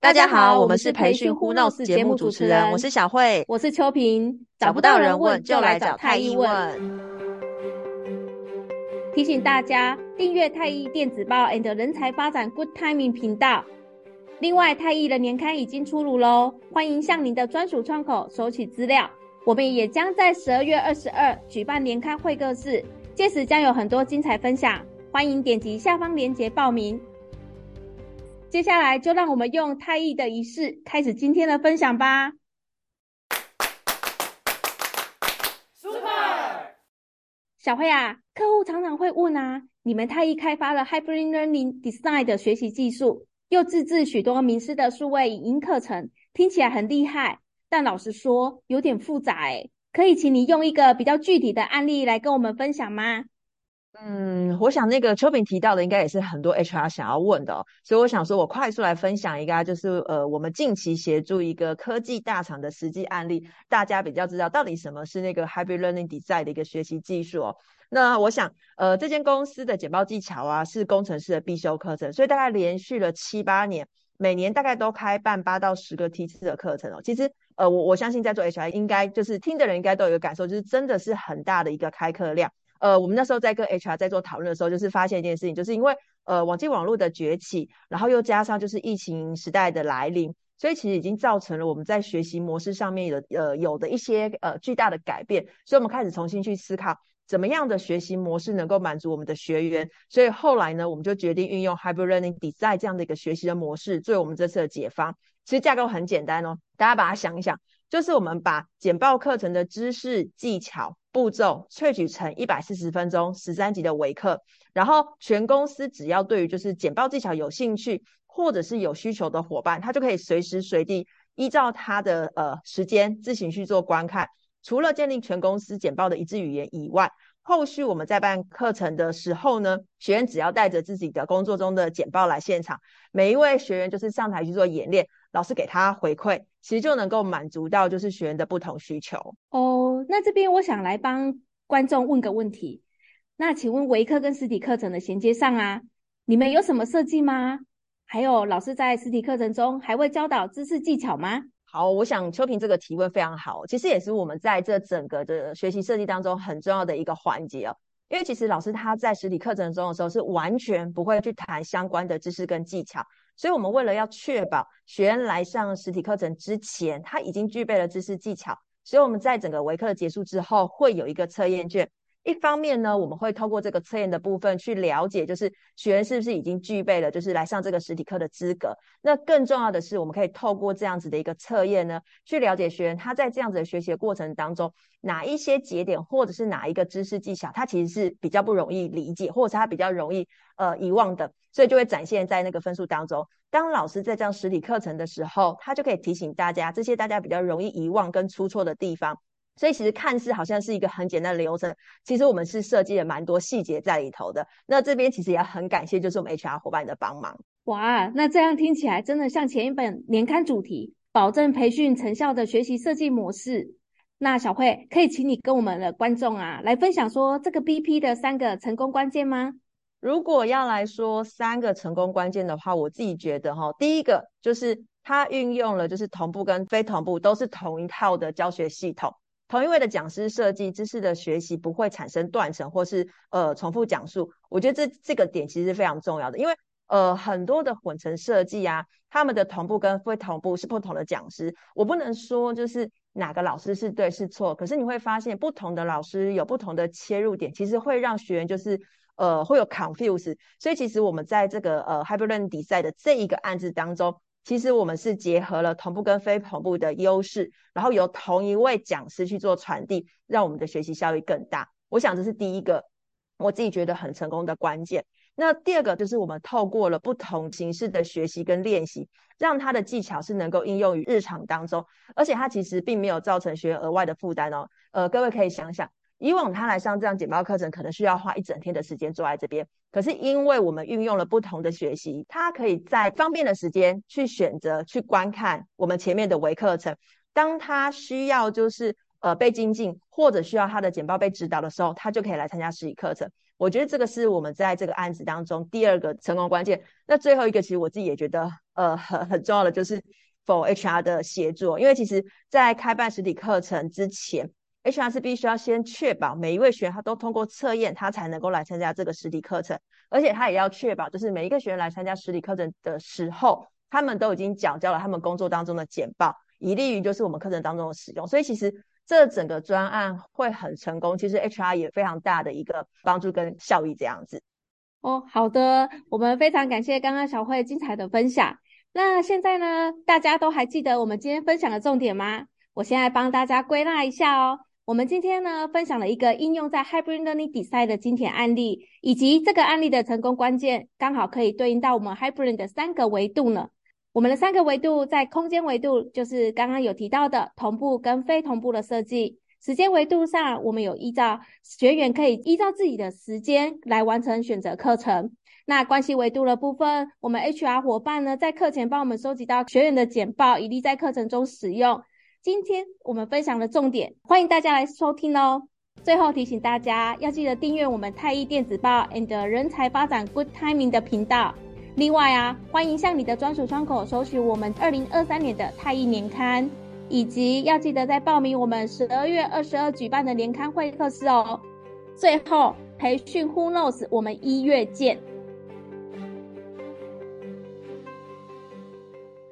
大家好，我们是培训 Who Knows 节目主持人，我是小慧，我是秋萍。找不到人问，就来找太医问。提醒大家订阅太医电子报 and 人才发展 Good Timing 频道。另外，太医的年刊已经出炉喽，欢迎向您的专属窗口索取资料。我们也将在十二月二十二举办年刊会客室，届时将有很多精彩分享，欢迎点击下方链接报名。接下来就让我们用太医的仪式开始今天的分享吧。Super！小慧啊，客户常常会问啊，你们太医开发了 Hybrid Learning Design 的学习技术，又自制许多名师的数位影音课程，听起来很厉害，但老实说有点复杂诶。可以请你用一个比较具体的案例来跟我们分享吗？嗯，我想那个秋萍提到的，应该也是很多 HR 想要问的哦，所以我想说，我快速来分享一个，就是呃，我们近期协助一个科技大厂的实际案例，大家比较知道到底什么是那个 Hybrid Learning Design 的一个学习技术哦。那我想，呃，这间公司的简报技巧啊，是工程师的必修课程，所以大概连续了七八年，每年大概都开办八到十个梯次的课程哦。其实，呃，我我相信在做 HR 应该就是听的人应该都有一个感受，就是真的是很大的一个开课量。呃，我们那时候在跟 HR 在做讨论的时候，就是发现一件事情，就是因为呃网际网络的崛起，然后又加上就是疫情时代的来临，所以其实已经造成了我们在学习模式上面的呃有的一些呃巨大的改变，所以我们开始重新去思考怎么样的学习模式能够满足我们的学员，所以后来呢，我们就决定运用 Hybrid Learning Design 这样的一个学习的模式，作为我们这次的解方。其实架构很简单哦，大家把它想一想，就是我们把简报课程的知识技巧。步骤萃取成一百四十分钟十三集的微课，然后全公司只要对于就是简报技巧有兴趣或者是有需求的伙伴，他就可以随时随地依照他的呃时间自行去做观看。除了建立全公司简报的一致语言以外，后续我们在办课程的时候呢，学员只要带着自己的工作中的简报来现场，每一位学员就是上台去做演练，老师给他回馈，其实就能够满足到就是学员的不同需求。哦，那这边我想来帮观众问个问题，那请问微课跟实体课程的衔接上啊，你们有什么设计吗？还有老师在实体课程中还会教导知识技巧吗？好，我想秋萍这个提问非常好，其实也是我们在这整个的学习设计当中很重要的一个环节哦。因为其实老师他在实体课程中的时候是完全不会去谈相关的知识跟技巧，所以我们为了要确保学员来上实体课程之前他已经具备了知识技巧，所以我们在整个微课结束之后会有一个测验卷。一方面呢，我们会透过这个测验的部分去了解，就是学员是不是已经具备了，就是来上这个实体课的资格。那更重要的是，我们可以透过这样子的一个测验呢，去了解学员他在这样子的学习的过程当中，哪一些节点或者是哪一个知识技巧，他其实是比较不容易理解，或者是他比较容易呃遗忘的，所以就会展现在那个分数当中。当老师在这样实体课程的时候，他就可以提醒大家这些大家比较容易遗忘跟出错的地方。所以其实看似好像是一个很简单的流程，其实我们是设计了蛮多细节在里头的。那这边其实也很感谢，就是我们 HR 伙伴的帮忙。哇，那这样听起来真的像前一本年刊主题，保证培训成效的学习设计模式。那小慧可以请你跟我们的观众啊来分享说这个 BP 的三个成功关键吗？如果要来说三个成功关键的话，我自己觉得哈，第一个就是它运用了就是同步跟非同步都是同一套的教学系统。同一位的讲师设计知识的学习不会产生断层或是呃重复讲述，我觉得这这个点其实是非常重要的，因为呃很多的混成设计啊，他们的同步跟非同步是不同的讲师，我不能说就是哪个老师是对是错，可是你会发现不同的老师有不同的切入点，其实会让学员就是呃会有 confuse，所以其实我们在这个呃 Hybrid Learning Design 的这一个案子当中。其实我们是结合了同步跟非同步的优势，然后由同一位讲师去做传递，让我们的学习效益更大。我想这是第一个，我自己觉得很成功的关键。那第二个就是我们透过了不同形式的学习跟练习，让他的技巧是能够应用于日常当中，而且他其实并没有造成学员额外的负担哦。呃，各位可以想想。以往他来上这样简报课程，可能需要花一整天的时间坐在这边。可是因为我们运用了不同的学习，他可以在方便的时间去选择去观看我们前面的微课程。当他需要就是呃被精进，或者需要他的简报被指导的时候，他就可以来参加实体课程。我觉得这个是我们在这个案子当中第二个成功关键。那最后一个，其实我自己也觉得，呃，很很重要的就是 for HR 的协作，因为其实在开办实体课程之前，HR 是必须要先确保每一位学员他都通过测验，他才能够来参加这个实体课程，而且他也要确保，就是每一个学员来参加实体课程的时候，他们都已经缴交了他们工作当中的简报，以利于就是我们课程当中的使用。所以其实。这整个专案会很成功，其实 HR 也非常大的一个帮助跟效益这样子。哦，好的，我们非常感谢刚刚小慧精彩的分享。那现在呢，大家都还记得我们今天分享的重点吗？我现在帮大家归纳一下哦。我们今天呢，分享了一个应用在 Hybrid Learning Design 的经典案例，以及这个案例的成功关键，刚好可以对应到我们 Hybrid 的三个维度呢。我们的三个维度，在空间维度就是刚刚有提到的同步跟非同步的设计；时间维度上，我们有依照学员可以依照自己的时间来完成选择课程。那关系维度的部分，我们 HR 伙伴呢，在课前帮我们收集到学员的简报，以利在课程中使用。今天我们分享的重点，欢迎大家来收听哦。最后提醒大家，要记得订阅我们太一电子报 and 人才发展 Good Timing 的频道。另外啊，欢迎向你的专属窗口索取我们二零二三年的太一年刊，以及要记得在报名我们十二月二十二举办的年刊会客室哦。最后，培训 Who Knows，我们一月见。